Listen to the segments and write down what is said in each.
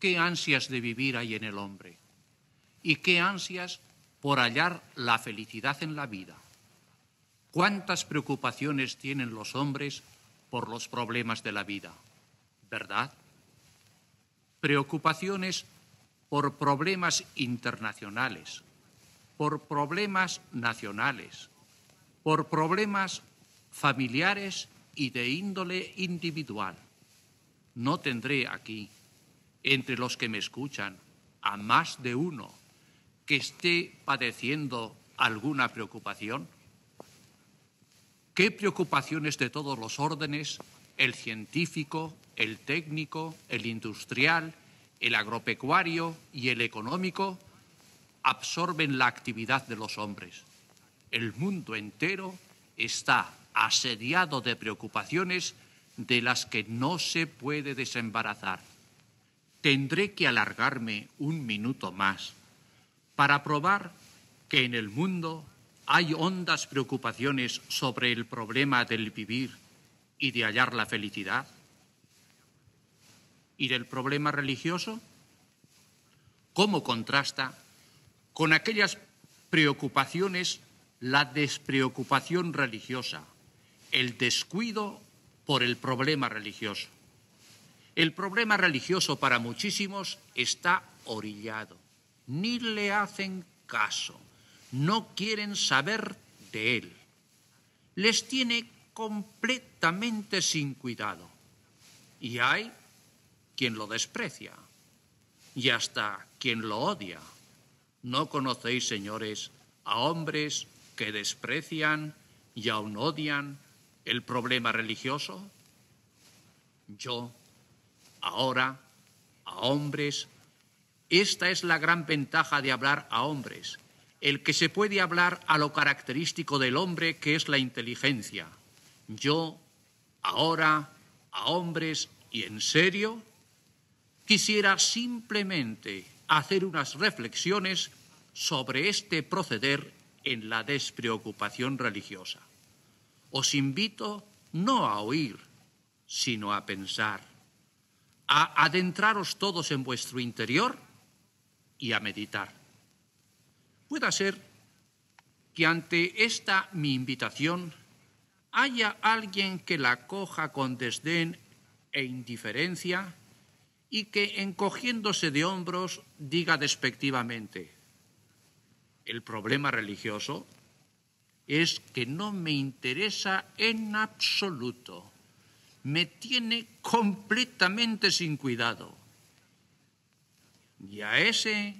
qué ansias de vivir hay en el hombre y qué ansias por hallar la felicidad en la vida. ¿Cuántas preocupaciones tienen los hombres por los problemas de la vida? ¿Verdad? Preocupaciones por problemas internacionales, por problemas nacionales, por problemas familiares y de índole individual. No tendré aquí, entre los que me escuchan, a más de uno que esté padeciendo alguna preocupación. ¿Qué preocupaciones de todos los órdenes, el científico, el técnico, el industrial, el agropecuario y el económico, absorben la actividad de los hombres? El mundo entero está asediado de preocupaciones de las que no se puede desembarazar. Tendré que alargarme un minuto más para probar que en el mundo hay hondas preocupaciones sobre el problema del vivir y de hallar la felicidad? ¿Y del problema religioso? ¿Cómo contrasta con aquellas preocupaciones la despreocupación religiosa, el descuido por el problema religioso? El problema religioso para muchísimos está orillado, ni le hacen caso no quieren saber de él. Les tiene completamente sin cuidado. Y hay quien lo desprecia y hasta quien lo odia. ¿No conocéis, señores, a hombres que desprecian y aún odian el problema religioso? Yo, ahora, a hombres, esta es la gran ventaja de hablar a hombres, el que se puede hablar a lo característico del hombre, que es la inteligencia. Yo, ahora, a hombres y en serio, quisiera simplemente hacer unas reflexiones sobre este proceder en la despreocupación religiosa. Os invito no a oír, sino a pensar, a adentraros todos en vuestro interior y a meditar. Pueda ser que ante esta mi invitación haya alguien que la coja con desdén e indiferencia y que, encogiéndose de hombros, diga despectivamente, el problema religioso es que no me interesa en absoluto, me tiene completamente sin cuidado. Y a ese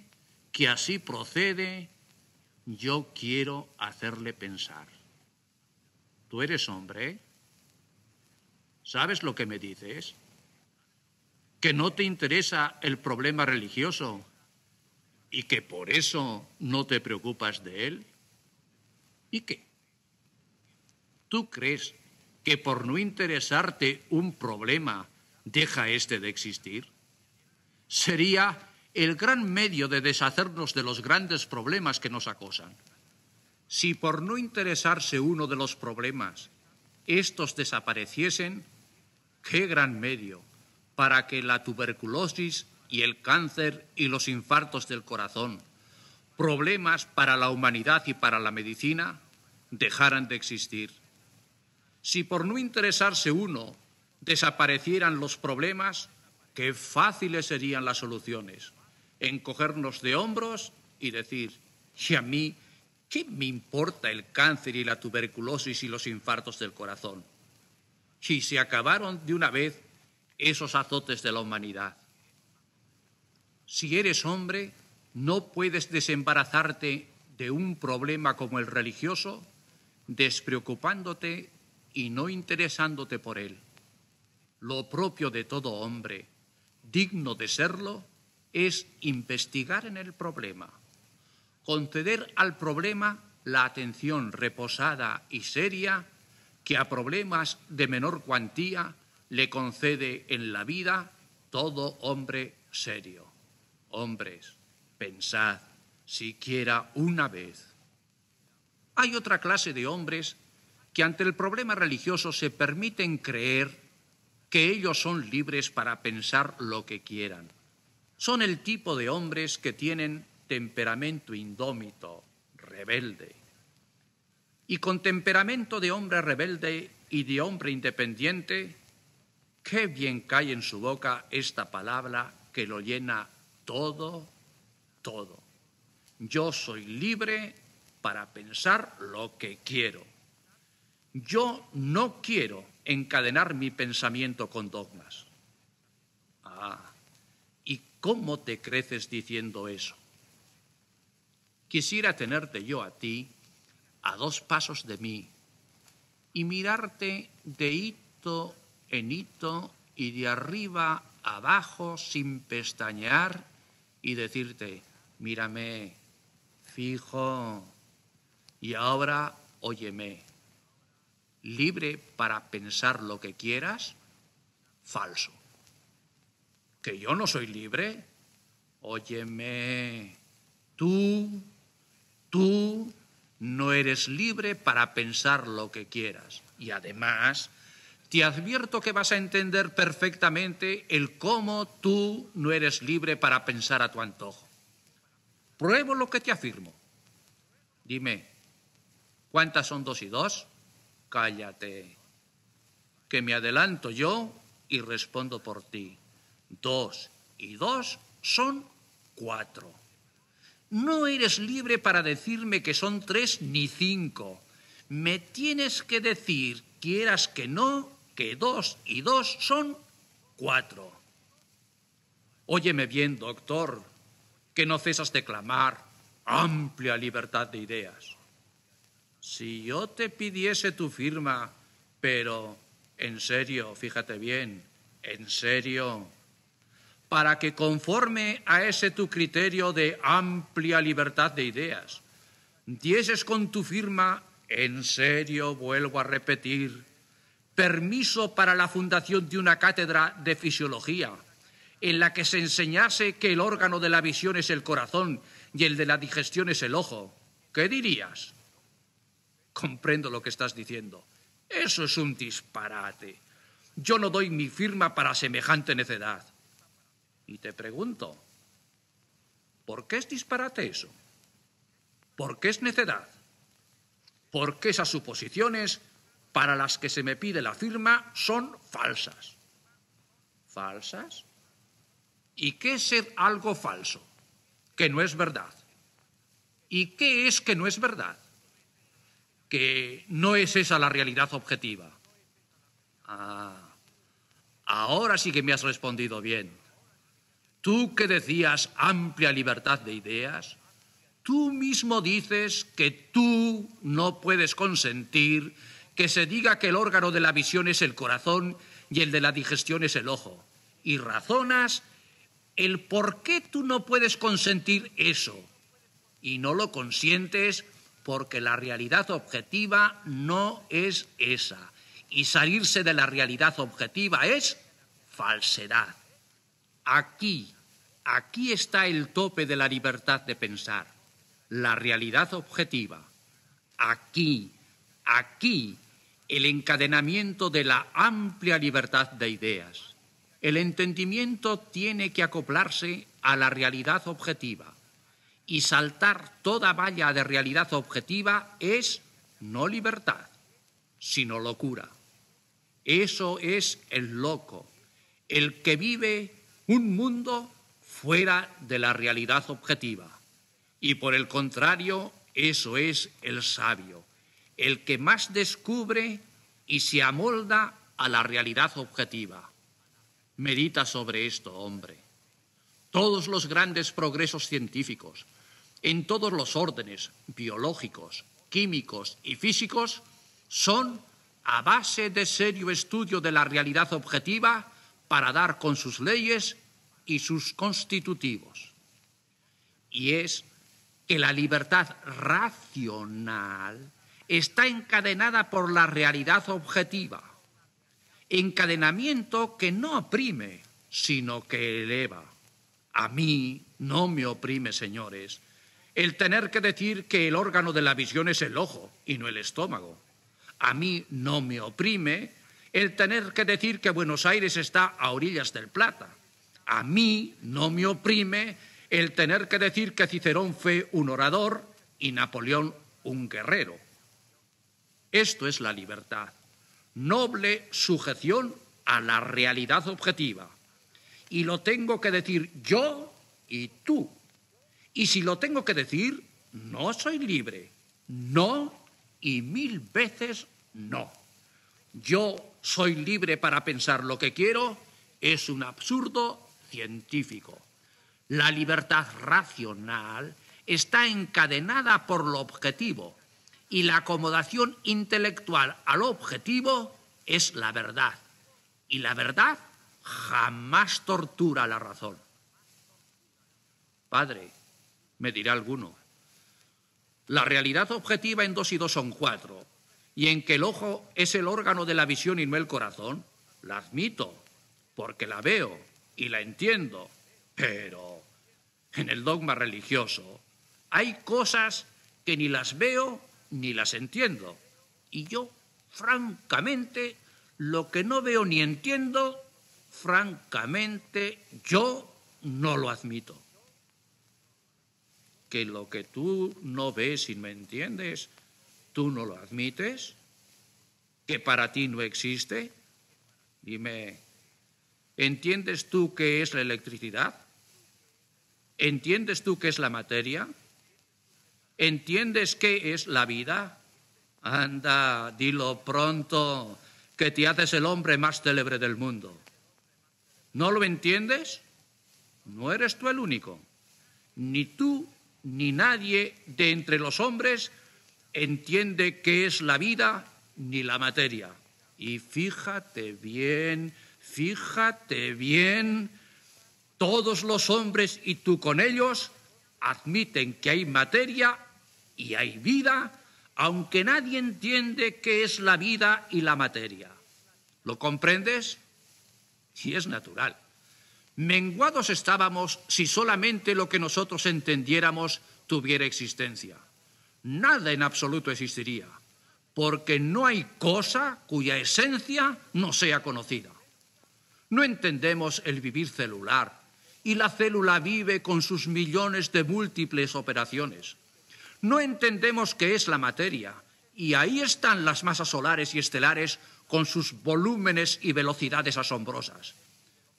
que así procede, yo quiero hacerle pensar. Tú eres hombre, ¿sabes lo que me dices? Que no te interesa el problema religioso y que por eso no te preocupas de él. ¿Y qué? ¿Tú crees que por no interesarte un problema deja este de existir? Sería el gran medio de deshacernos de los grandes problemas que nos acosan. Si por no interesarse uno de los problemas estos desapareciesen, qué gran medio para que la tuberculosis y el cáncer y los infartos del corazón, problemas para la humanidad y para la medicina, dejaran de existir. Si por no interesarse uno desaparecieran los problemas, qué fáciles serían las soluciones encogernos de hombros y decir, ¿y a mí qué me importa el cáncer y la tuberculosis y los infartos del corazón? Si se acabaron de una vez esos azotes de la humanidad. Si eres hombre, no puedes desembarazarte de un problema como el religioso despreocupándote y no interesándote por él. Lo propio de todo hombre, digno de serlo, es investigar en el problema, conceder al problema la atención reposada y seria que a problemas de menor cuantía le concede en la vida todo hombre serio. Hombres, pensad siquiera una vez. Hay otra clase de hombres que ante el problema religioso se permiten creer que ellos son libres para pensar lo que quieran son el tipo de hombres que tienen temperamento indómito, rebelde. Y con temperamento de hombre rebelde y de hombre independiente, qué bien cae en su boca esta palabra que lo llena todo, todo. Yo soy libre para pensar lo que quiero. Yo no quiero encadenar mi pensamiento con dogmas. Ah, ¿y cómo te creces diciendo eso? Quisiera tenerte yo a ti a dos pasos de mí y mirarte de hito en hito y de arriba abajo sin pestañear y decirte, mírame, fijo, y ahora óyeme, libre para pensar lo que quieras, falso. ¿Que yo no soy libre? Óyeme, tú, tú no eres libre para pensar lo que quieras. Y además, te advierto que vas a entender perfectamente el cómo tú no eres libre para pensar a tu antojo. Pruebo lo que te afirmo. Dime, ¿cuántas son dos y dos? Cállate, que me adelanto yo y respondo por ti. Dos y dos son cuatro. No eres libre para decirme que son tres ni cinco. Me tienes que decir, quieras que no, que dos y dos son cuatro. Óyeme bien, doctor, que no cesas de clamar amplia libertad de ideas. Si yo te pidiese tu firma, pero en serio, fíjate bien, en serio, para que conforme a ese tu criterio de amplia libertad de ideas, dieses con tu firma, en serio vuelvo a repetir, permiso para la fundación de una cátedra de fisiología, en la que se enseñase que el órgano de la visión es el corazón y el de la digestión es el ojo, ¿qué dirías? Comprendo lo que estás diciendo. Eso es un disparate. Yo no doy mi firma para semejante necedad. Y te pregunto, ¿por qué es disparate eso? ¿Por qué es necedad? ¿Por qué esas suposiciones para las que se me pide la firma son falsas? ¿Falsas? ¿Y qué es ser algo falso? Que no es verdad. ¿Y qué es que no es verdad? Que no es esa la realidad objetiva. Ah, ahora sí que me has respondido bien. Tú que decías amplia libertad de ideas, tú mismo dices que tú no puedes consentir que se diga que el órgano de la visión es el corazón y el de la digestión es el ojo. Y razonas el por qué tú no puedes consentir eso. Y no lo consientes porque la realidad objetiva no es esa. Y salirse de la realidad objetiva es falsedad. Aquí, aquí está el tope de la libertad de pensar, la realidad objetiva. Aquí, aquí, el encadenamiento de la amplia libertad de ideas. El entendimiento tiene que acoplarse a la realidad objetiva y saltar toda valla de realidad objetiva es no libertad, sino locura. Eso es el loco, el que vive un mundo fuera de la realidad objetiva. Y por el contrario, eso es el sabio, el que más descubre y se amolda a la realidad objetiva. Medita sobre esto, hombre. Todos los grandes progresos científicos, en todos los órdenes biológicos, químicos y físicos, son a base de serio estudio de la realidad objetiva para dar con sus leyes y sus constitutivos. Y es que la libertad racional está encadenada por la realidad objetiva, encadenamiento que no oprime, sino que eleva. A mí no me oprime, señores, el tener que decir que el órgano de la visión es el ojo y no el estómago. A mí no me oprime el tener que decir que Buenos Aires está a orillas del Plata. a mí no me oprime el tener que decir que Cicerón fue un orador y Napoleón un guerrero. Esto es la libertad, noble sujeción a la realidad objetiva. Y lo tengo que decir yo y tú. Y si lo tengo que decir, no soy libre. No y mil veces no. Yo soy libre para pensar lo que quiero es un absurdo científico. La libertad racional está encadenada por lo objetivo y la acomodación intelectual al objetivo es la verdad. Y la verdad jamás tortura la razón. Padre, me dirá alguno, la realidad objetiva en dos y dos son cuatro, y en que el ojo es el órgano de la visión y no el corazón, la admito, porque la veo y la entiendo, pero en el dogma religioso hay cosas que ni las veo ni las entiendo. Y yo, francamente, lo que no veo ni entiendo, francamente, yo no lo admito. Que lo que tú no ves y no entiendes, tú no lo admites, que para ti no existe. Dime, ¿entiendes tú qué es la electricidad? ¿Entiendes tú qué es la materia? ¿Entiendes qué es la vida? Anda, dilo pronto, que te haces el hombre más célebre del mundo. ¿No lo entiendes? No eres tú el único. Ni tú ni nadie de entre los hombres entiende qué es la vida ni la materia. Y fíjate bien, fíjate bien, todos los hombres y tú con ellos admiten que hay materia y hay vida, aunque nadie entiende qué es la vida y la materia. ¿Lo comprendes? Y es natural. Menguados estábamos si solamente lo que nosotros entendiéramos tuviera existencia. Nada en absoluto existiría, porque no hay cosa cuya esencia no sea conocida. No entendemos el vivir celular, y la célula vive con sus millones de múltiples operaciones. No entendemos qué es la materia y ahí están las masas solares y estelares con sus volúmenes y velocidades asombrosas.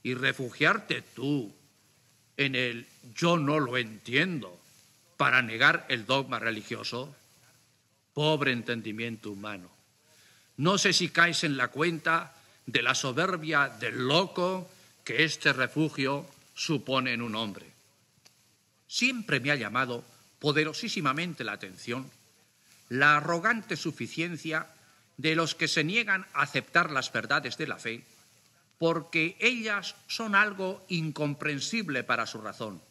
Y refugiarte tú en el yo no lo entiendo para negar el dogma religioso, pobre entendimiento humano. No sé si caes en la cuenta de la soberbia del loco que este refugio supone en un hombre. Siempre me ha llamado poderosísimamente la atención la arrogante suficiencia de los que se niegan a aceptar las verdades de la fe, porque ellas son algo incomprensible para su razón.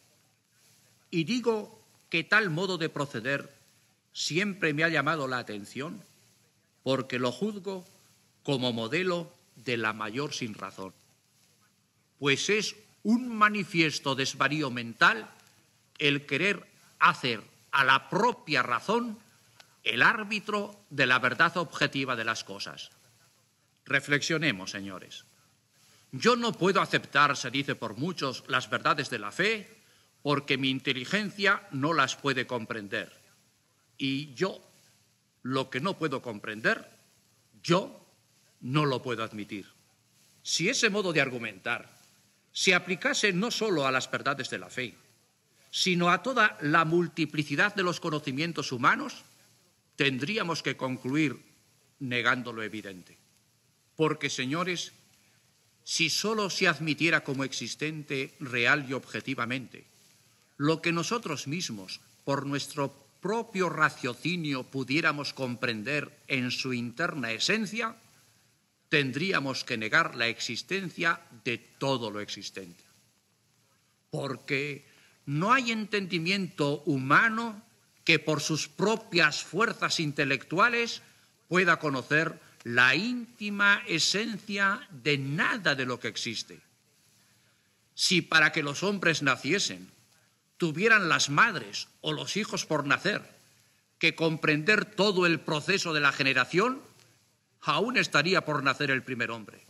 Y digo que tal modo de proceder siempre me ha llamado la atención, porque lo juzgo como modelo de la mayor sin razón, pues es un manifiesto desvarío mental el querer hacer a la propia razón el árbitro de la verdad objetiva de las cosas. Reflexionemos, señores. Yo no puedo aceptar, se dice por muchos, las verdades de la fe porque mi inteligencia no las puede comprender. Y yo, lo que no puedo comprender, yo no lo puedo admitir. Si ese modo de argumentar se aplicase no solo a las verdades de la fe, sino a toda la multiplicidad de los conocimientos humanos, tendríamos que concluir negando lo evidente. Porque, señores, si solo se admitiera como existente real y objetivamente lo que nosotros mismos, por nuestro propio raciocinio, pudiéramos comprender en su interna esencia, tendríamos que negar la existencia de todo lo existente. Porque no hay entendimiento humano que por sus propias fuerzas intelectuales pueda conocer la íntima esencia de nada de lo que existe. Si para que los hombres naciesen tuvieran las madres o los hijos por nacer que comprender todo el proceso de la generación, aún estaría por nacer el primer hombre.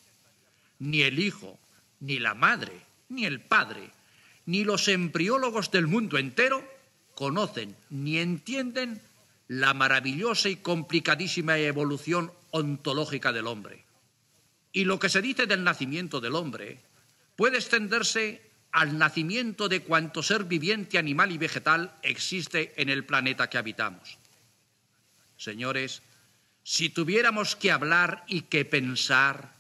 Ni el hijo, ni la madre, ni el Padre, ni los embriólogos del mundo entero conocen ni entienden la maravillosa y complicadísima evolución ontológica del hombre. Y lo que se dice del nacimiento del hombre puede extenderse al nacimiento de cuanto ser viviente, animal y vegetal existe en el planeta que habitamos. Señores, si tuviéramos que hablar y que pensar,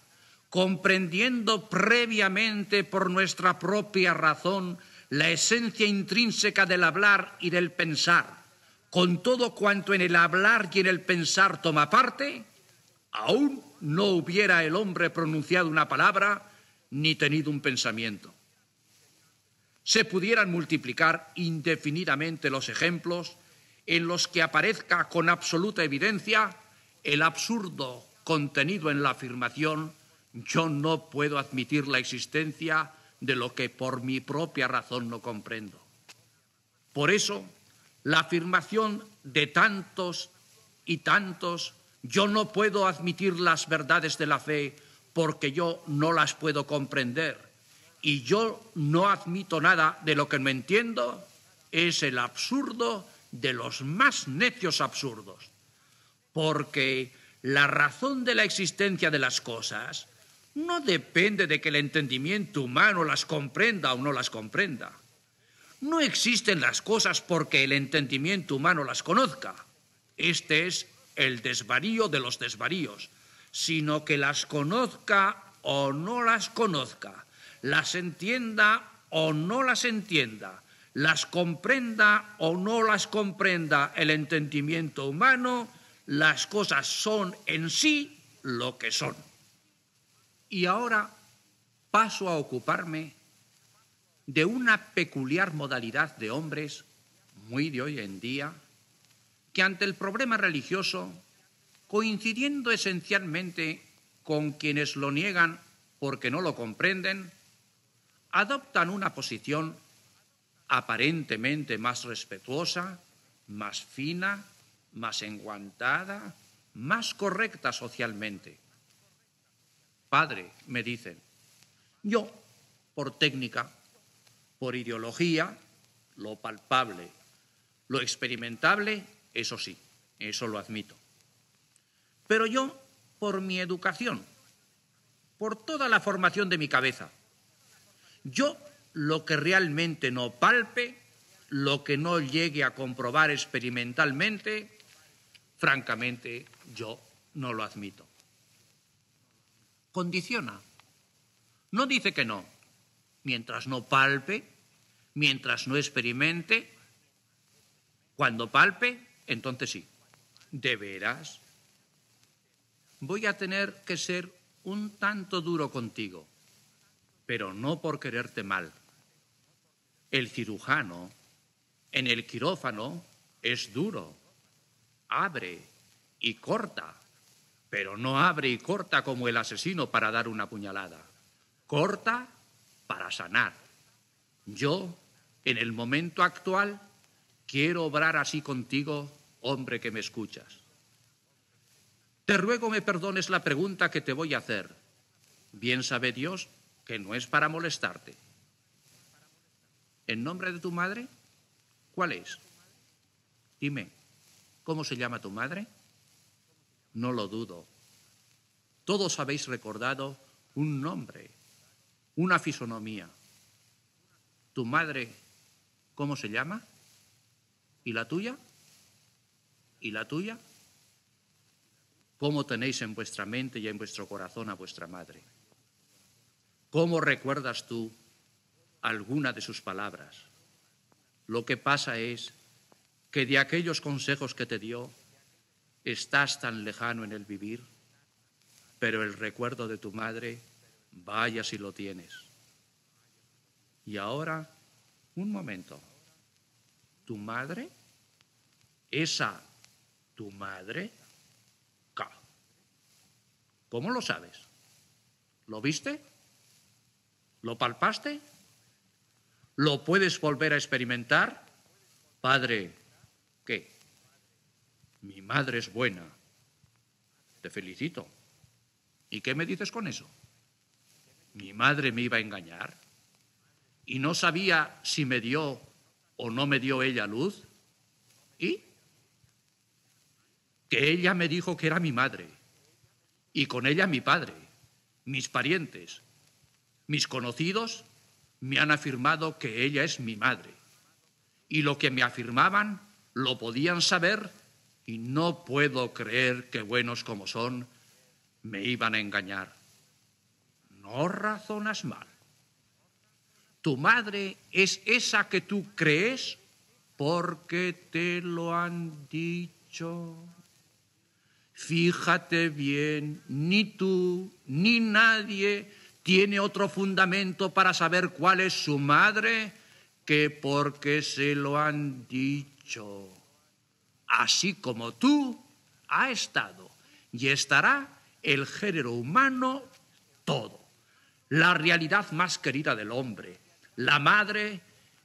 comprendiendo previamente por nuestra propia razón la esencia intrínseca del hablar y del pensar, con todo cuanto en el hablar y en el pensar toma parte, aún no hubiera el hombre pronunciado una palabra ni tenido un pensamiento. Se pudieran multiplicar indefinidamente los ejemplos en los que aparezca con absoluta evidencia el absurdo contenido en la afirmación yo no puedo admitir la existencia de lo que por mi propia razón no comprendo. Por eso, la afirmación de tantos y tantos yo no puedo admitir las verdades de la fe porque yo no las puedo comprender y yo no admito nada de lo que no entiendo, es el absurdo de los más necios absurdos. Porque la razón de la existencia de las cosas no depende de que el entendimiento humano las comprenda o no las comprenda. No existen las cosas porque el entendimiento humano las conozca. Este es el desvarío de los desvaríos, sino que las conozca o no las conozca, las entienda o no las entienda, las comprenda o no las comprenda el entendimiento humano, las cosas son en sí lo que son. Y ahora paso a ocuparme de una peculiar modalidad de hombres, muy de hoy en día, que ante el problema religioso, coincidiendo esencialmente con quienes lo niegan porque no lo comprenden, adoptan una posición aparentemente más respetuosa, más fina, más enguantada, más correcta socialmente. Padre, me dicen, yo, por técnica, por ideología, lo palpable, lo experimentable, eso sí, eso lo admito. Pero yo, por mi educación, por toda la formación de mi cabeza, yo lo que realmente no palpe, lo que no llegue a comprobar experimentalmente, francamente yo no lo admito. Condiciona. No dice que no. Mientras no palpe, mientras no experimente, cuando palpe, entonces sí. ¿De veras? Voy a tener que ser un tanto duro contigo, pero no por quererte mal. El cirujano en el quirófano es duro, abre y corta, pero no abre y corta como el asesino para dar una puñalada. Corta para sanar. Yo, en el momento actual, quiero obrar así contigo, hombre que me escuchas. Te ruego me perdones la pregunta que te voy a hacer. Bien sabe Dios que no es para molestarte. ¿En nombre de tu madre? ¿Cuál es? Dime, ¿cómo se llama tu madre? No lo dudo. Todos habéis recordado un nombre, una fisonomía. ¿Tu madre cómo se llama? ¿Y la tuya? ¿Y la tuya? ¿Cómo tenéis en vuestra mente y en vuestro corazón a vuestra madre? ¿Cómo recuerdas tú alguna de sus palabras? Lo que pasa es que de aquellos consejos que te dio, estás tan lejano en el vivir, pero el recuerdo de tu madre, vaya si lo tienes. Y ahora, un momento, ¿tu madre? ¿Esa tu madre? ¿Cómo lo sabes? ¿Lo viste? ¿Lo palpaste? ¿Lo puedes volver a experimentar? Padre, ¿qué? Mi madre es buena. Te felicito. ¿Y qué me dices con eso? ¿Mi madre me iba a engañar? y no sabía si me dio o no me dio ella luz. ¿Y? Que ella me dijo que era mi madre y con ella mi padre, mis parientes, mis conocidos me han afirmado que ella es mi madre. Y lo que me afirmaban lo podían saber y no puedo creer que buenos como son me iban a engañar. No razonas mal. Tu madre es esa que tú crees porque te lo han dicho. Fíjate bien, ni tú ni nadie tiene otro fundamento para saber cuál es su madre que porque se lo han dicho. Así como tú ha estado y estará el género humano todo, la realidad más querida del hombre. La madre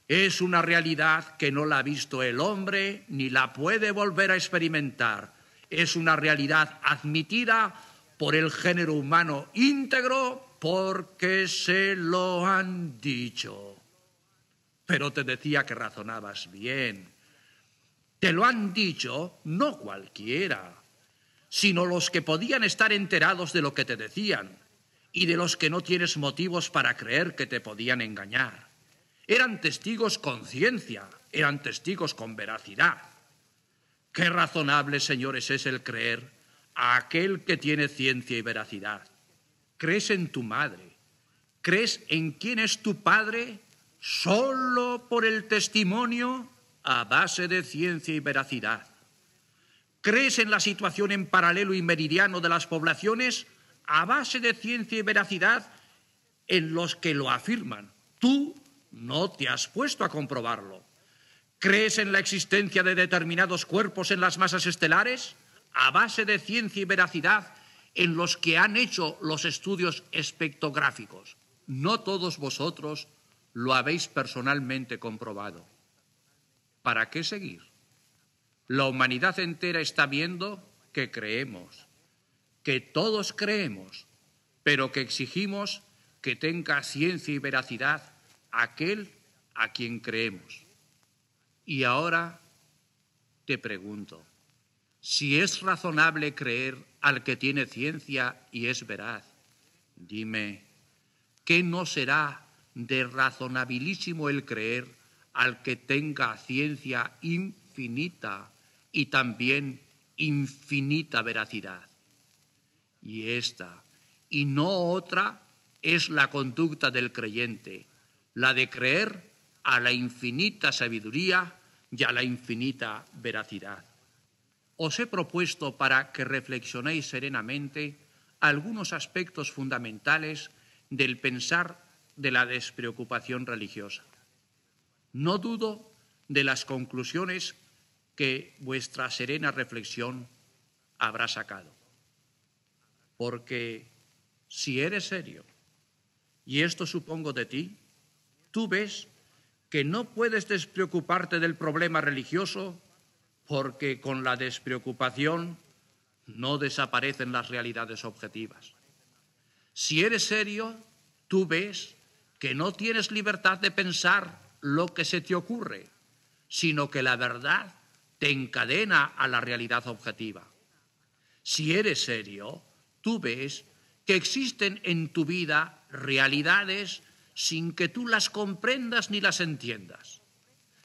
es una realidad que no la ha visto el hombre ni la puede volver a experimentar. Es una realidad admitida por el género humano íntegro porque se lo han dicho. Pero te decía que razonabas bien. Te lo han dicho no cualquiera, sino los que podían estar enterados de lo que te decían y de los que no tienes motivos para creer que te podían engañar. Eran testigos con ciencia, eran testigos con veracidad. Qué razonable, señores, es el creer a aquel que tiene ciencia y veracidad. Crees en tu madre, crees en quién es tu padre solo por el testimonio a base de ciencia y veracidad. ¿Crees en la situación en paralelo y meridiano de las poblaciones a base de ciencia y veracidad en los que lo afirman? Tú no te has puesto a comprobarlo. ¿Crees en la existencia de determinados cuerpos en las masas estelares a base de ciencia y veracidad en los que han hecho los estudios espectrográficos? No todos vosotros lo habéis personalmente comprobado. ¿Para qué seguir? La humanidad entera está viendo que creemos, que todos creemos, pero que exigimos que tenga ciencia y veracidad aquel a quien creemos. Y ahora te pregunto, si es razonable creer al que tiene ciencia y es veraz, dime, ¿qué no será de razonabilísimo el creer al que tenga ciencia infinita y también infinita veracidad? Y esta, y no otra, es la conducta del creyente, la de creer a la infinita sabiduría y a la infinita veracidad. Os he propuesto para que reflexionéis serenamente algunos aspectos fundamentales del pensar de la despreocupación religiosa. No dudo de las conclusiones que vuestra serena reflexión habrá sacado. Porque si eres serio, y esto supongo de ti, tú ves que no puedes despreocuparte del problema religioso porque con la despreocupación no desaparecen las realidades objetivas. Si eres serio, tú ves que no tienes libertad de pensar lo que se te ocurre, sino que la verdad te encadena a la realidad objetiva. Si eres serio, tú ves que existen en tu vida realidades sin que tú las comprendas ni las entiendas.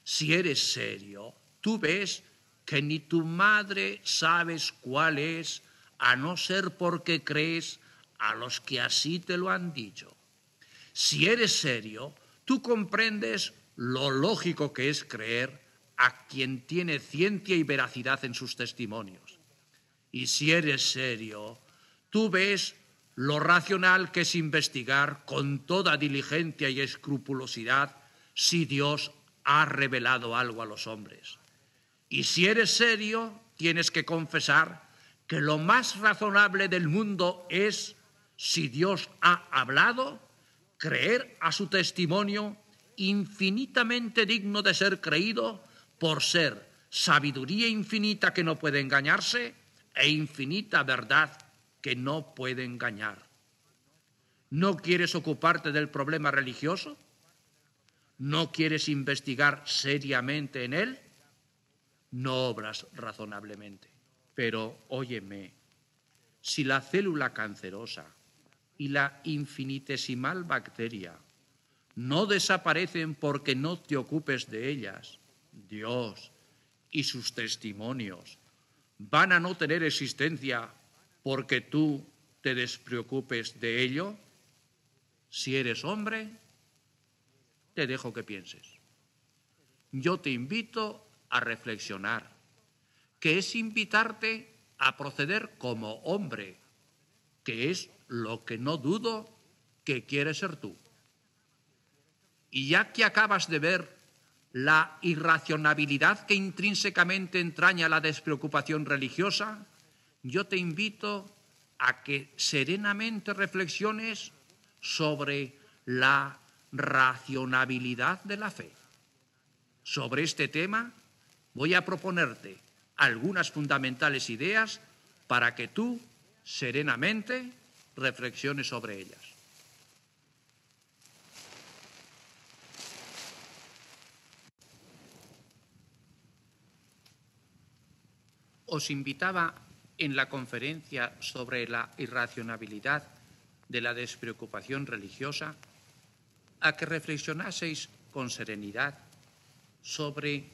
Si eres serio, tú ves que ni tu madre sabes cuál es, a no ser porque crees a los que así te lo han dicho. Si eres serio, tú comprendes lo lógico que es creer a quien tiene ciencia y veracidad en sus testimonios. Y si eres serio, tú ves lo racional que es investigar con toda diligencia y escrupulosidad si Dios ha revelado algo a los hombres. Y si eres serio, tienes que confesar que lo más razonable del mundo es, si Dios ha hablado, creer a su testimonio infinitamente digno de ser creído por ser sabiduría infinita que no puede engañarse e infinita verdad que no puede engañar. ¿No quieres ocuparte del problema religioso? no quieres investigar seriamente en él, no obras razonablemente. Pero óyeme, si la célula cancerosa y la infinitesimal bacteria no desaparecen porque no te ocupes de ellas, Dios y sus testimonios van a no tener existencia porque tú te despreocupes de ello? Si eres hombre, te dejo que pienses. Yo te invito a reflexionar, que es invitarte a proceder como hombre, que es lo que no dudo que quieres ser tú. Y ya que acabas de ver la irracionabilidad que intrínsecamente entraña la despreocupación religiosa, yo te invito a que serenamente reflexiones sobre la racionabilidad de la fe. Sobre este tema voy a proponerte algunas fundamentales ideas para que tú serenamente reflexiones sobre ellas. Os invitaba en la conferencia sobre la irracionabilidad de la despreocupación religiosa a que reflexionaseis con serenidad sobre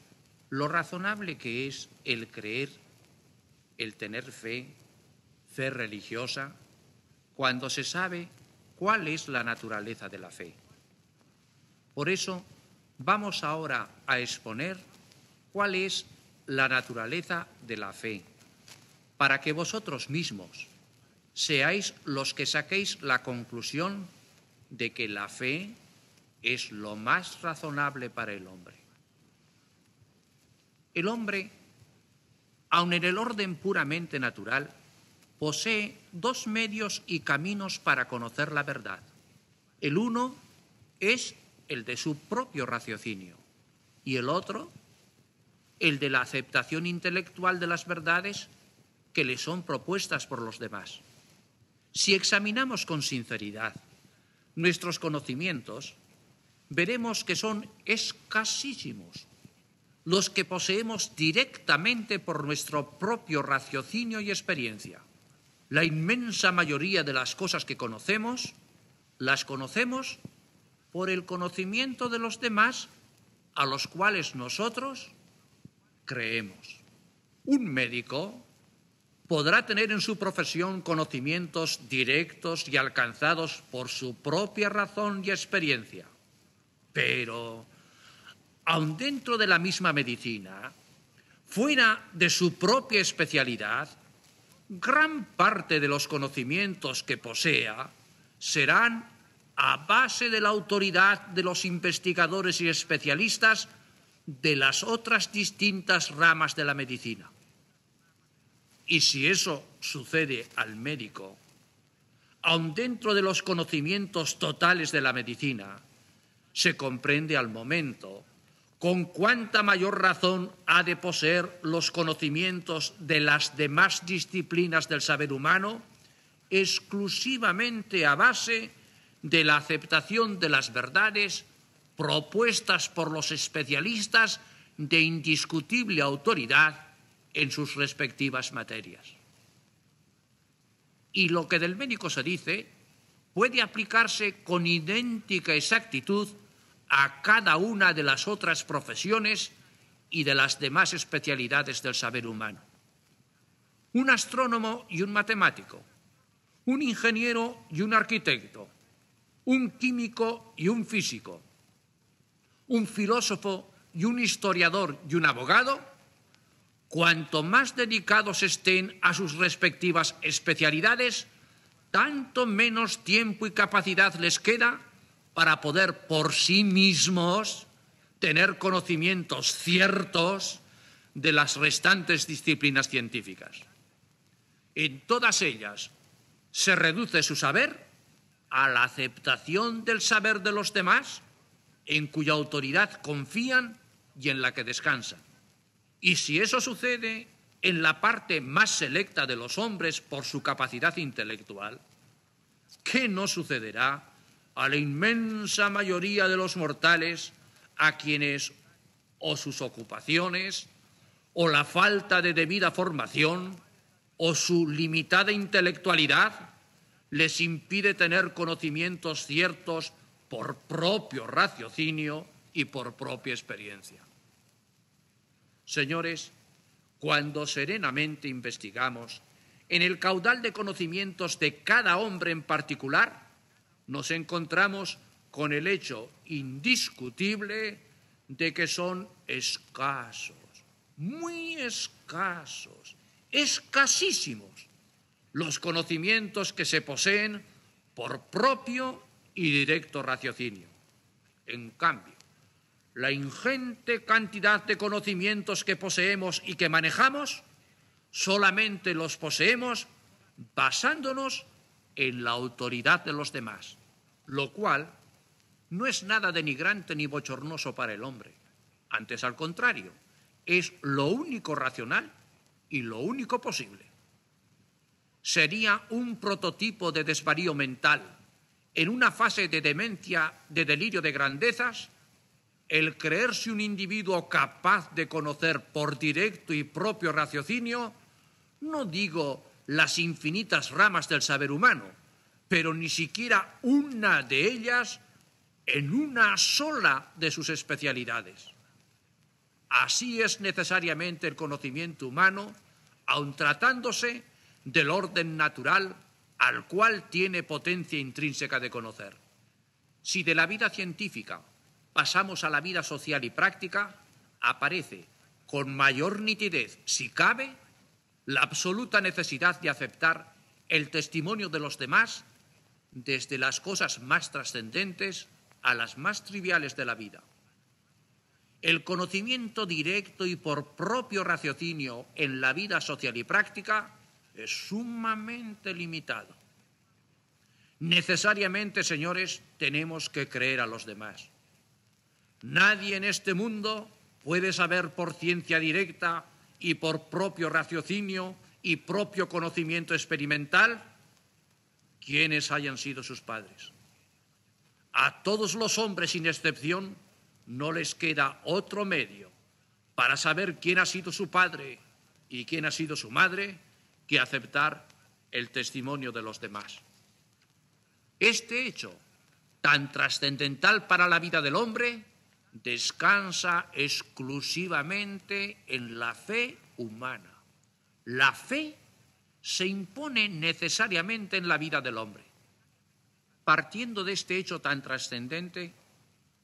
lo razonable que es el creer, el tener fe, fe religiosa, cuando se sabe cuál es la naturaleza de la fe. Por eso vamos ahora a exponer cuál es la naturaleza de la fe, para que vosotros mismos seáis los que saquéis la conclusión de que la fe es lo más razonable para el hombre. El hombre, aun en el orden puramente natural, posee dos medios y caminos para conocer la verdad. El uno es el de su propio raciocinio y el otro el de la aceptación intelectual de las verdades que le son propuestas por los demás. Si examinamos con sinceridad nuestros conocimientos, veremos que son escasísimos los que poseemos directamente por nuestro propio raciocinio y experiencia. La inmensa mayoría de las cosas que conocemos las conocemos por el conocimiento de los demás a los cuales nosotros creemos. Un médico podrá tener en su profesión conocimientos directos y alcanzados por su propia razón y experiencia pero, aun dentro de la misma medicina, fuera de su propia especialidad, gran parte de los conocimientos que posea serán a base de la autoridad de los investigadores y especialistas de las otras distintas ramas de la medicina. Y si eso sucede al médico, aun dentro de los conocimientos totales de la medicina, se comprende al momento con cuánta mayor razón ha de poseer los conocimientos de las demás disciplinas del saber humano exclusivamente a base de la aceptación de las verdades propuestas por los especialistas de indiscutible autoridad en sus respectivas materias. Y lo que del médico se dice puede aplicarse con idéntica exactitud a cada una de las otras profesiones y de las demás especialidades del saber humano. Un astrónomo y un matemático, un ingeniero y un arquitecto, un químico y un físico, un filósofo y un historiador y un abogado, cuanto más dedicados estén a sus respectivas especialidades, tanto menos tiempo y capacidad les queda para poder por sí mismos tener conocimientos ciertos de las restantes disciplinas científicas. En todas ellas se reduce su saber a la aceptación del saber de los demás, en cuya autoridad confían y en la que descansan. Y si eso sucede en la parte más selecta de los hombres por su capacidad intelectual, ¿qué no sucederá a la inmensa mayoría de los mortales a quienes o sus ocupaciones, o la falta de debida formación, o su limitada intelectualidad les impide tener conocimientos ciertos por propio raciocinio y por propia experiencia. Señores, cuando serenamente investigamos en el caudal de conocimientos de cada hombre en particular, nos encontramos con el hecho indiscutible de que son escasos, muy escasos, escasísimos los conocimientos que se poseen por propio y directo raciocinio. En cambio, la ingente cantidad de conocimientos que poseemos y que manejamos, solamente los poseemos basándonos en la autoridad de los demás, lo cual no es nada denigrante ni bochornoso para el hombre. Antes, al contrario, es lo único racional y lo único posible. Sería un prototipo de desvarío mental en una fase de demencia, de delirio de grandezas, el creerse un individuo capaz de conocer por directo y propio raciocinio, no digo las infinitas ramas del saber humano, pero ni siquiera una de ellas en una sola de sus especialidades. Así es necesariamente el conocimiento humano, aun tratándose del orden natural al cual tiene potencia intrínseca de conocer. Si de la vida científica pasamos a la vida social y práctica, aparece con mayor nitidez, si cabe, la absoluta necesidad de aceptar el testimonio de los demás desde las cosas más trascendentes a las más triviales de la vida. El conocimiento directo y por propio raciocinio en la vida social y práctica es sumamente limitado. Necesariamente, señores, tenemos que creer a los demás. Nadie en este mundo puede saber por ciencia directa y por propio raciocinio y propio conocimiento experimental quiénes hayan sido sus padres. A todos los hombres, sin excepción, no les queda otro medio para saber quién ha sido su padre y quién ha sido su madre que aceptar el testimonio de los demás. Este hecho, tan trascendental para la vida del hombre, descansa exclusivamente en la fe humana. La fe se impone necesariamente en la vida del hombre. Partiendo de este hecho tan trascendente,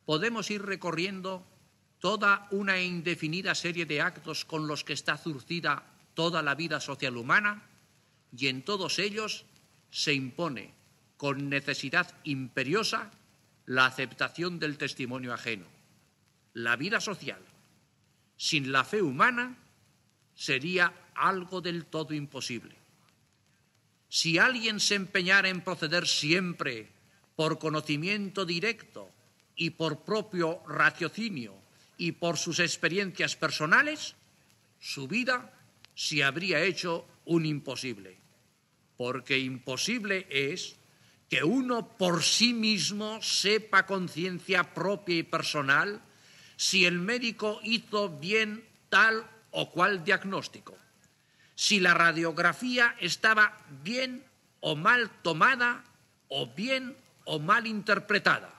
podemos ir recorriendo toda una indefinida serie de actos con los que está zurcida toda la vida social humana y en todos ellos se impone con necesidad imperiosa la aceptación del testimonio ajeno. La vida social sin la fe humana sería algo del todo imposible. Si alguien se empeñara en proceder siempre por conocimiento directo y por propio raciocinio y por sus experiencias personales, su vida se habría hecho un imposible. Porque imposible es que uno por sí mismo sepa conciencia propia y personal si el médico hizo bien tal o cual diagnóstico, si la radiografía estaba bien o mal tomada o bien o mal interpretada,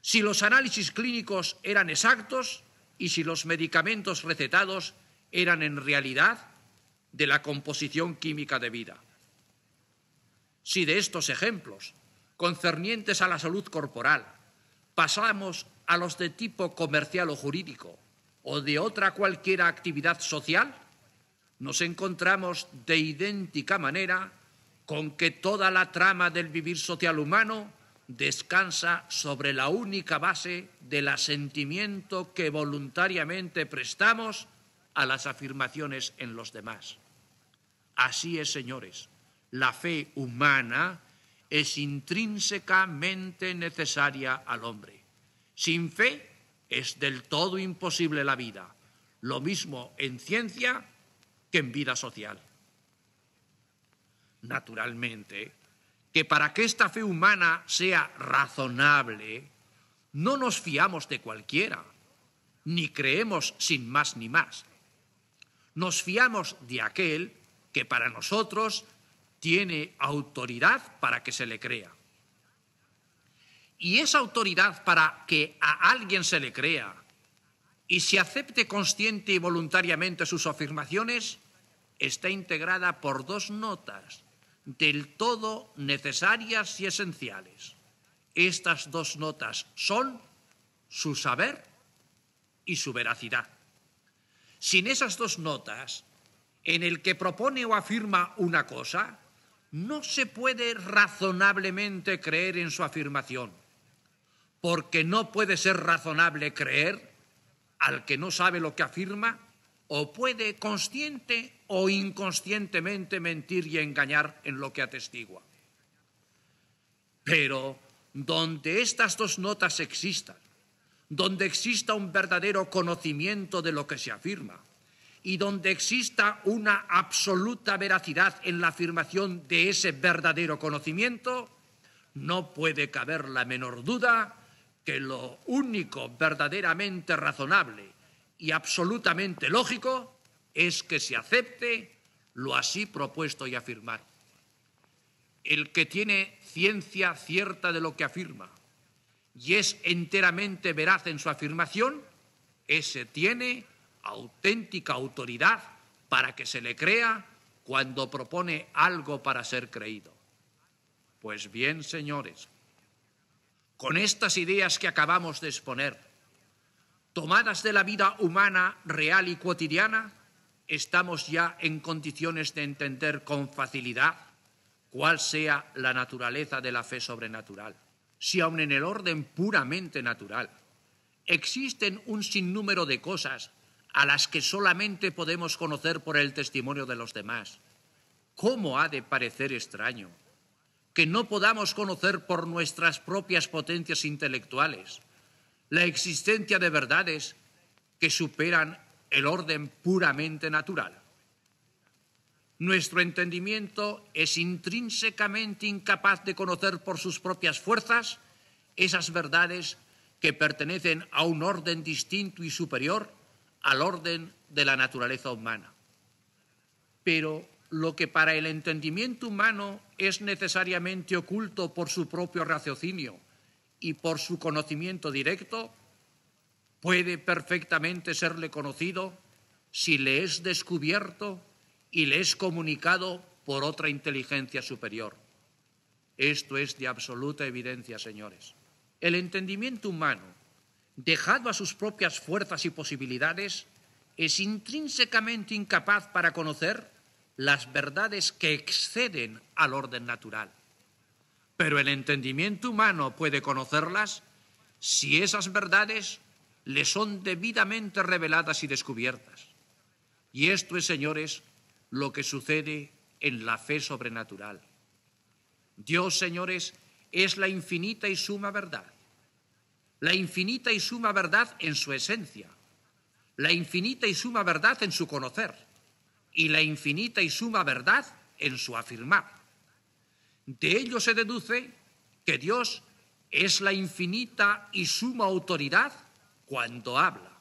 si los análisis clínicos eran exactos y si los medicamentos recetados eran en realidad de la composición química de vida. Si de estos ejemplos, concernientes a la salud corporal, pasamos a los de tipo comercial o jurídico o de otra cualquiera actividad social, nos encontramos de idéntica manera con que toda la trama del vivir social humano descansa sobre la única base del asentimiento que voluntariamente prestamos a las afirmaciones en los demás. Así es, señores, la fe humana es intrínsecamente necesaria al hombre. Sin fe es del todo imposible la vida, lo mismo en ciencia que en vida social. Naturalmente, que para que esta fe humana sea razonable, no nos fiamos de cualquiera, ni creemos sin más ni más. Nos fiamos de aquel que para nosotros tiene autoridad para que se le crea. Y esa autoridad para que a alguien se le crea y se acepte consciente y voluntariamente sus afirmaciones está integrada por dos notas del todo necesarias y esenciales. Estas dos notas son su saber y su veracidad. Sin esas dos notas, en el que propone o afirma una cosa, no se puede razonablemente creer en su afirmación, porque no puede ser razonable creer al que no sabe lo que afirma, o puede consciente o inconscientemente mentir y engañar en lo que atestigua. Pero donde estas dos notas existan, donde exista un verdadero conocimiento de lo que se afirma y donde exista una absoluta veracidad en la afirmación de ese verdadero conocimiento, no puede caber la menor duda que lo único verdaderamente razonable y absolutamente lógico es que se acepte lo así propuesto y afirmado. El que tiene ciencia cierta de lo que afirma, y es enteramente veraz en su afirmación, ese tiene auténtica autoridad para que se le crea cuando propone algo para ser creído. Pues bien, señores, con estas ideas que acabamos de exponer, tomadas de la vida humana real y cotidiana, estamos ya en condiciones de entender con facilidad cuál sea la naturaleza de la fe sobrenatural. Si aun en el orden puramente natural existen un sinnúmero de cosas a las que solamente podemos conocer por el testimonio de los demás, ¿cómo ha de parecer extraño que no podamos conocer por nuestras propias potencias intelectuales la existencia de verdades que superan el orden puramente natural? Nuestro entendimiento es intrínsecamente incapaz de conocer por sus propias fuerzas esas verdades que pertenecen a un orden distinto y superior al orden de la naturaleza humana. Pero lo que para el entendimiento humano es necesariamente oculto por su propio raciocinio y por su conocimiento directo, puede perfectamente serle conocido si le es descubierto y le es comunicado por otra inteligencia superior. Esto es de absoluta evidencia, señores. El entendimiento humano, dejado a sus propias fuerzas y posibilidades, es intrínsecamente incapaz para conocer las verdades que exceden al orden natural. Pero el entendimiento humano puede conocerlas si esas verdades le son debidamente reveladas y descubiertas. Y esto es, señores, lo que sucede en la fe sobrenatural. Dios, señores, es la infinita y suma verdad. La infinita y suma verdad en su esencia. La infinita y suma verdad en su conocer. Y la infinita y suma verdad en su afirmar. De ello se deduce que Dios es la infinita y suma autoridad cuando habla.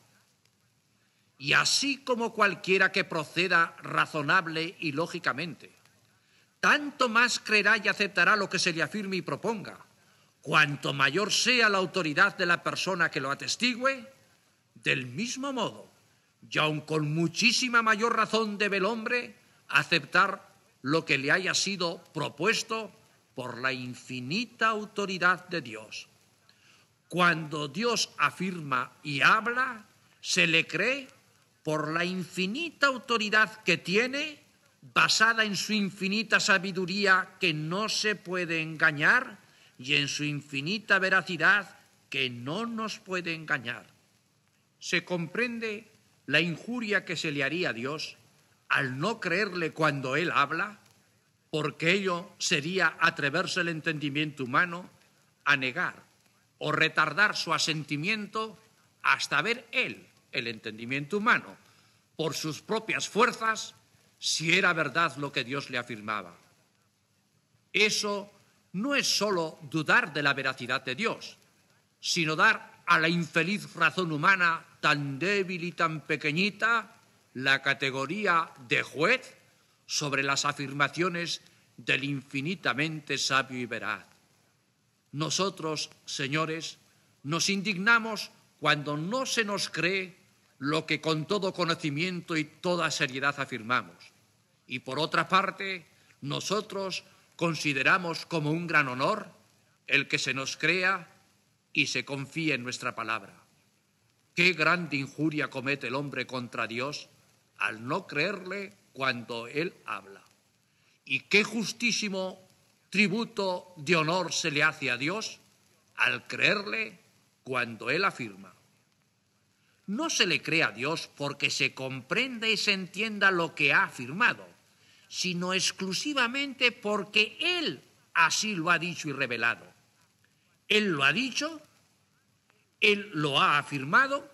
Y así como cualquiera que proceda razonable y lógicamente, tanto más creerá y aceptará lo que se le afirme y proponga, cuanto mayor sea la autoridad de la persona que lo atestigue, del mismo modo, y aun con muchísima mayor razón debe el hombre aceptar lo que le haya sido propuesto por la infinita autoridad de Dios. Cuando Dios afirma y habla, se le cree por la infinita autoridad que tiene, basada en su infinita sabiduría que no se puede engañar y en su infinita veracidad que no nos puede engañar. Se comprende la injuria que se le haría a Dios al no creerle cuando Él habla, porque ello sería atreverse el entendimiento humano a negar o retardar su asentimiento hasta ver Él el entendimiento humano por sus propias fuerzas si era verdad lo que Dios le afirmaba. Eso no es sólo dudar de la veracidad de Dios, sino dar a la infeliz razón humana tan débil y tan pequeñita la categoría de juez sobre las afirmaciones del infinitamente sabio y veraz. Nosotros, señores, nos indignamos cuando no se nos cree lo que con todo conocimiento y toda seriedad afirmamos. Y por otra parte, nosotros consideramos como un gran honor el que se nos crea y se confíe en nuestra palabra. Qué grande injuria comete el hombre contra Dios al no creerle cuando Él habla. Y qué justísimo tributo de honor se le hace a Dios al creerle cuando Él afirma. No se le cree a Dios porque se comprenda y se entienda lo que ha afirmado, sino exclusivamente porque Él así lo ha dicho y revelado. Él lo ha dicho, Él lo ha afirmado,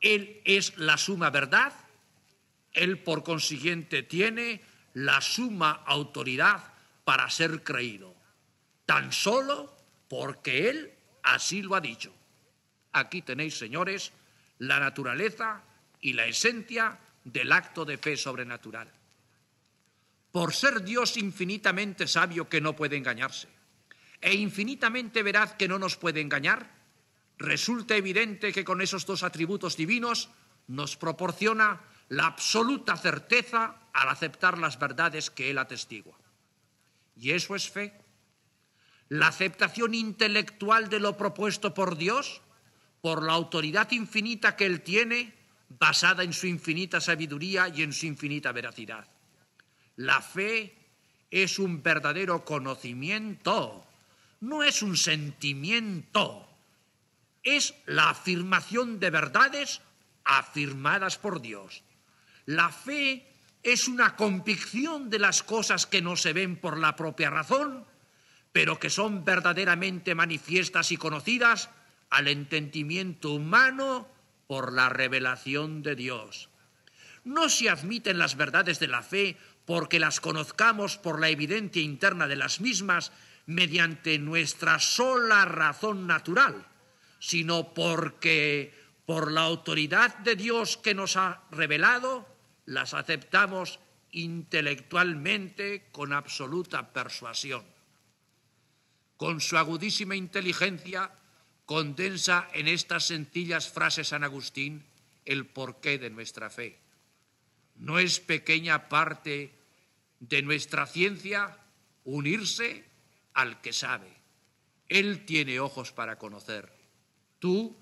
Él es la suma verdad, Él por consiguiente tiene la suma autoridad para ser creído, tan solo porque Él así lo ha dicho. Aquí tenéis, señores, la naturaleza y la esencia del acto de fe sobrenatural. Por ser Dios infinitamente sabio que no puede engañarse e infinitamente veraz que no nos puede engañar, resulta evidente que con esos dos atributos divinos nos proporciona la absoluta certeza al aceptar las verdades que Él atestigua. Y eso es fe. La aceptación intelectual de lo propuesto por Dios, por la autoridad infinita que Él tiene, basada en su infinita sabiduría y en su infinita veracidad. La fe es un verdadero conocimiento, no es un sentimiento, es la afirmación de verdades afirmadas por Dios. La fe es una convicción de las cosas que no se ven por la propia razón, pero que son verdaderamente manifiestas y conocidas al entendimiento humano por la revelación de Dios. No se admiten las verdades de la fe porque las conozcamos por la evidencia interna de las mismas mediante nuestra sola razón natural, sino porque por la autoridad de Dios que nos ha revelado, las aceptamos intelectualmente con absoluta persuasión. Con su agudísima inteligencia condensa en estas sencillas frases San Agustín el porqué de nuestra fe. No es pequeña parte de nuestra ciencia unirse al que sabe. Él tiene ojos para conocer. Tú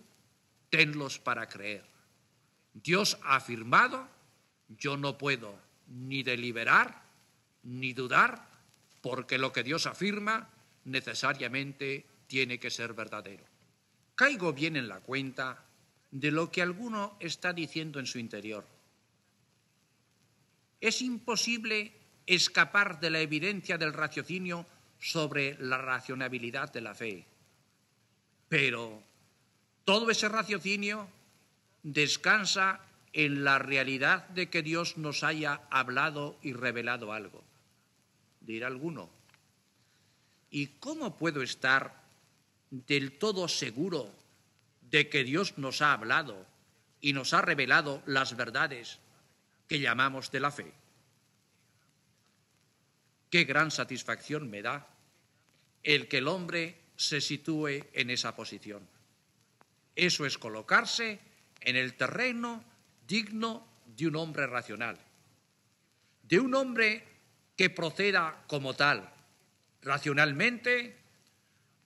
tenlos para creer. Dios ha afirmado yo no puedo ni deliberar ni dudar porque lo que Dios afirma necesariamente tiene que ser verdadero. Caigo bien en la cuenta de lo que alguno está diciendo en su interior. Es imposible escapar de la evidencia del raciocinio sobre la racionabilidad de la fe. Pero todo ese raciocinio descansa en la realidad de que Dios nos haya hablado y revelado algo. Dirá alguno, ¿y cómo puedo estar del todo seguro de que Dios nos ha hablado y nos ha revelado las verdades que llamamos de la fe? Qué gran satisfacción me da el que el hombre se sitúe en esa posición. Eso es colocarse en el terreno digno de un hombre racional, de un hombre que proceda como tal, racionalmente,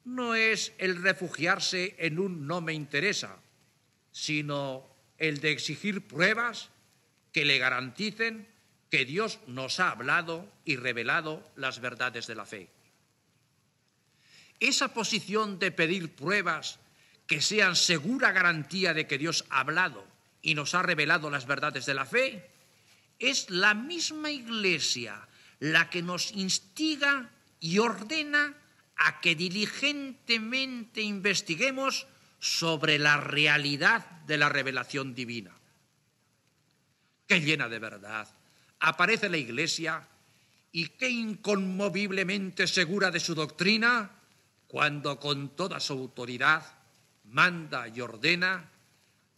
no es el refugiarse en un no me interesa, sino el de exigir pruebas que le garanticen que Dios nos ha hablado y revelado las verdades de la fe. Esa posición de pedir pruebas que sean segura garantía de que Dios ha hablado y nos ha revelado las verdades de la fe, es la misma Iglesia la que nos instiga y ordena a que diligentemente investiguemos sobre la realidad de la revelación divina. Qué llena de verdad aparece la Iglesia y qué inconmoviblemente segura de su doctrina cuando con toda su autoridad manda y ordena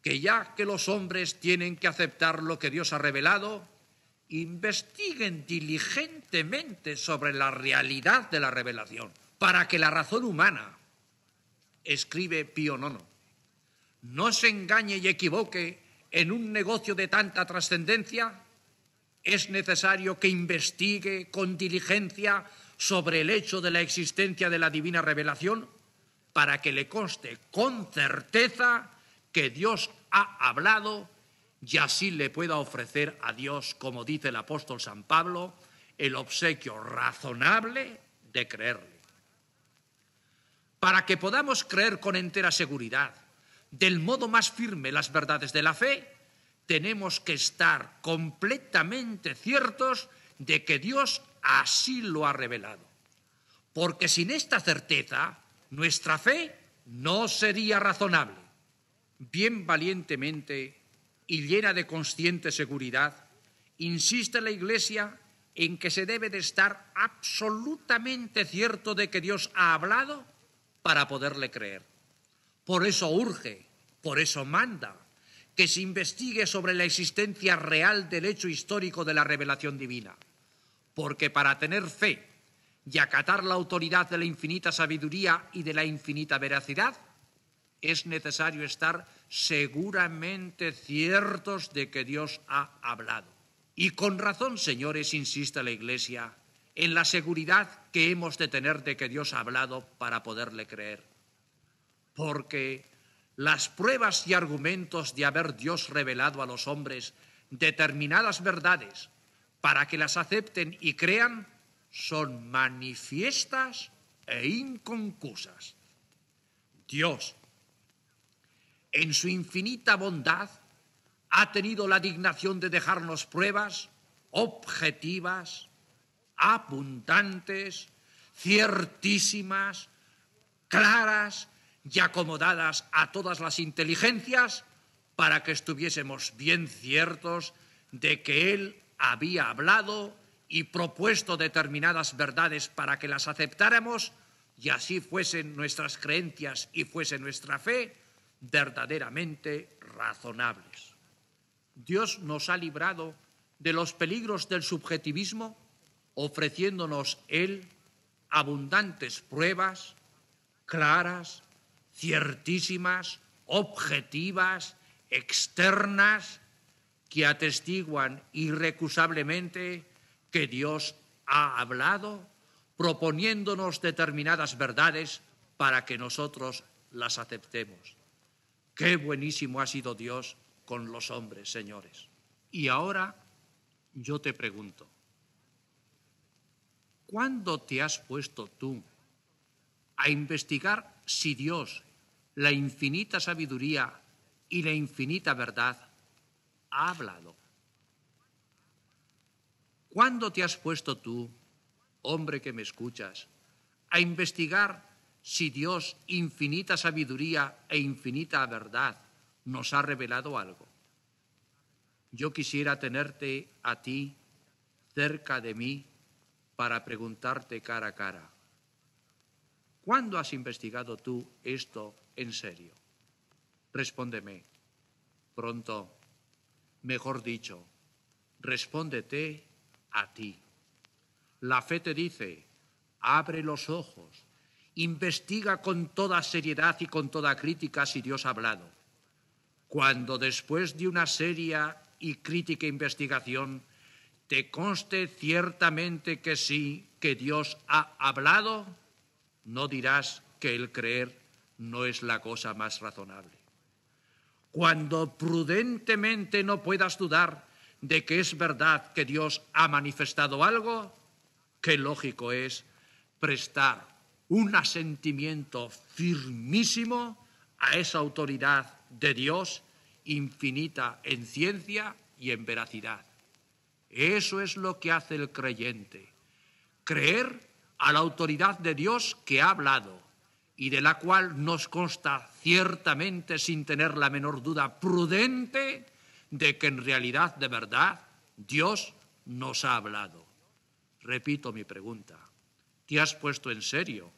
que ya que los hombres tienen que aceptar lo que Dios ha revelado, investiguen diligentemente sobre la realidad de la revelación, para que la razón humana, escribe Pío IX, no se engañe y equivoque en un negocio de tanta trascendencia, es necesario que investigue con diligencia sobre el hecho de la existencia de la divina revelación para que le conste con certeza que Dios ha hablado y así le pueda ofrecer a Dios, como dice el apóstol San Pablo, el obsequio razonable de creerle. Para que podamos creer con entera seguridad, del modo más firme, las verdades de la fe, tenemos que estar completamente ciertos de que Dios así lo ha revelado. Porque sin esta certeza, nuestra fe no sería razonable. Bien valientemente y llena de consciente seguridad, insiste la Iglesia en que se debe de estar absolutamente cierto de que Dios ha hablado para poderle creer. Por eso urge, por eso manda, que se investigue sobre la existencia real del hecho histórico de la revelación divina. Porque para tener fe y acatar la autoridad de la infinita sabiduría y de la infinita veracidad, es necesario estar seguramente ciertos de que Dios ha hablado. Y con razón, señores, insiste la Iglesia, en la seguridad que hemos de tener de que Dios ha hablado para poderle creer. Porque las pruebas y argumentos de haber Dios revelado a los hombres determinadas verdades para que las acepten y crean son manifiestas e inconcusas. Dios, en su infinita bondad, ha tenido la dignación de dejarnos pruebas objetivas, abundantes, ciertísimas, claras y acomodadas a todas las inteligencias para que estuviésemos bien ciertos de que Él había hablado y propuesto determinadas verdades para que las aceptáramos y así fuesen nuestras creencias y fuese nuestra fe verdaderamente razonables. Dios nos ha librado de los peligros del subjetivismo ofreciéndonos Él abundantes pruebas claras, ciertísimas, objetivas, externas, que atestiguan irrecusablemente que Dios ha hablado, proponiéndonos determinadas verdades para que nosotros las aceptemos. Qué buenísimo ha sido Dios con los hombres, señores. Y ahora yo te pregunto, ¿cuándo te has puesto tú a investigar si Dios, la infinita sabiduría y la infinita verdad, ha hablado? ¿Cuándo te has puesto tú, hombre que me escuchas, a investigar si Dios, infinita sabiduría e infinita verdad, nos ha revelado algo? Yo quisiera tenerte a ti cerca de mí para preguntarte cara a cara. ¿Cuándo has investigado tú esto en serio? Respóndeme. Pronto, mejor dicho, respóndete a ti. La fe te dice, abre los ojos, investiga con toda seriedad y con toda crítica si Dios ha hablado. Cuando después de una seria y crítica investigación te conste ciertamente que sí, que Dios ha hablado, no dirás que el creer no es la cosa más razonable. Cuando prudentemente no puedas dudar de que es verdad que Dios ha manifestado algo, qué lógico es prestar un asentimiento firmísimo a esa autoridad de Dios infinita en ciencia y en veracidad. Eso es lo que hace el creyente, creer a la autoridad de Dios que ha hablado y de la cual nos consta ciertamente, sin tener la menor duda prudente, de que en realidad, de verdad, Dios nos ha hablado. Repito mi pregunta. ¿Te has puesto en serio,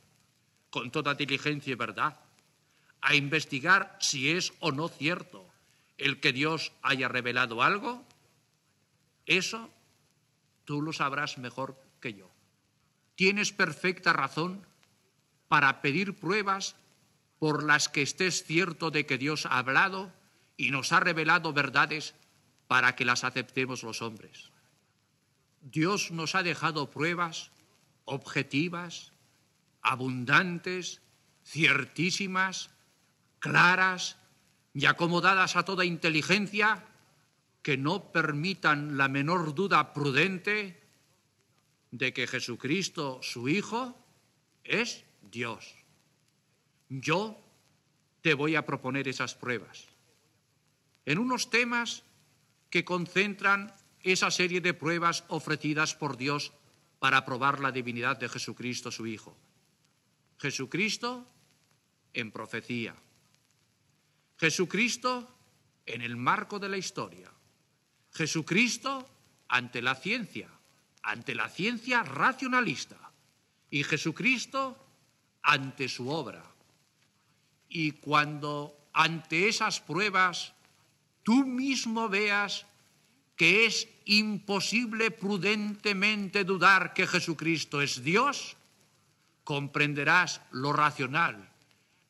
con toda diligencia y verdad, a investigar si es o no cierto el que Dios haya revelado algo, eso tú lo sabrás mejor que yo. Tienes perfecta razón para pedir pruebas por las que estés cierto de que Dios ha hablado y nos ha revelado verdades para que las aceptemos los hombres. Dios nos ha dejado pruebas objetivas, abundantes, ciertísimas, claras y acomodadas a toda inteligencia que no permitan la menor duda prudente de que Jesucristo, su Hijo, es Dios. Yo te voy a proponer esas pruebas en unos temas que concentran esa serie de pruebas ofrecidas por Dios para probar la divinidad de Jesucristo, su Hijo. Jesucristo en profecía. Jesucristo en el marco de la historia. Jesucristo ante la ciencia, ante la ciencia racionalista. Y Jesucristo ante su obra. Y cuando ante esas pruebas tú mismo veas que es imposible prudentemente dudar que Jesucristo es Dios, comprenderás lo racional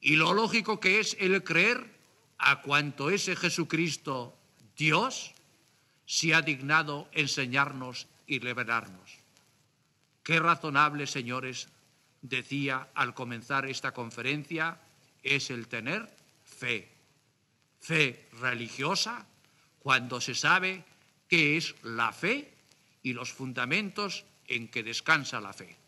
y lo lógico que es el creer a cuanto ese Jesucristo Dios se ha dignado enseñarnos y revelarnos. Qué razonable, señores, decía al comenzar esta conferencia, es el tener fe. Fe religiosa cuando se sabe qué es la fe y los fundamentos en que descansa la fe.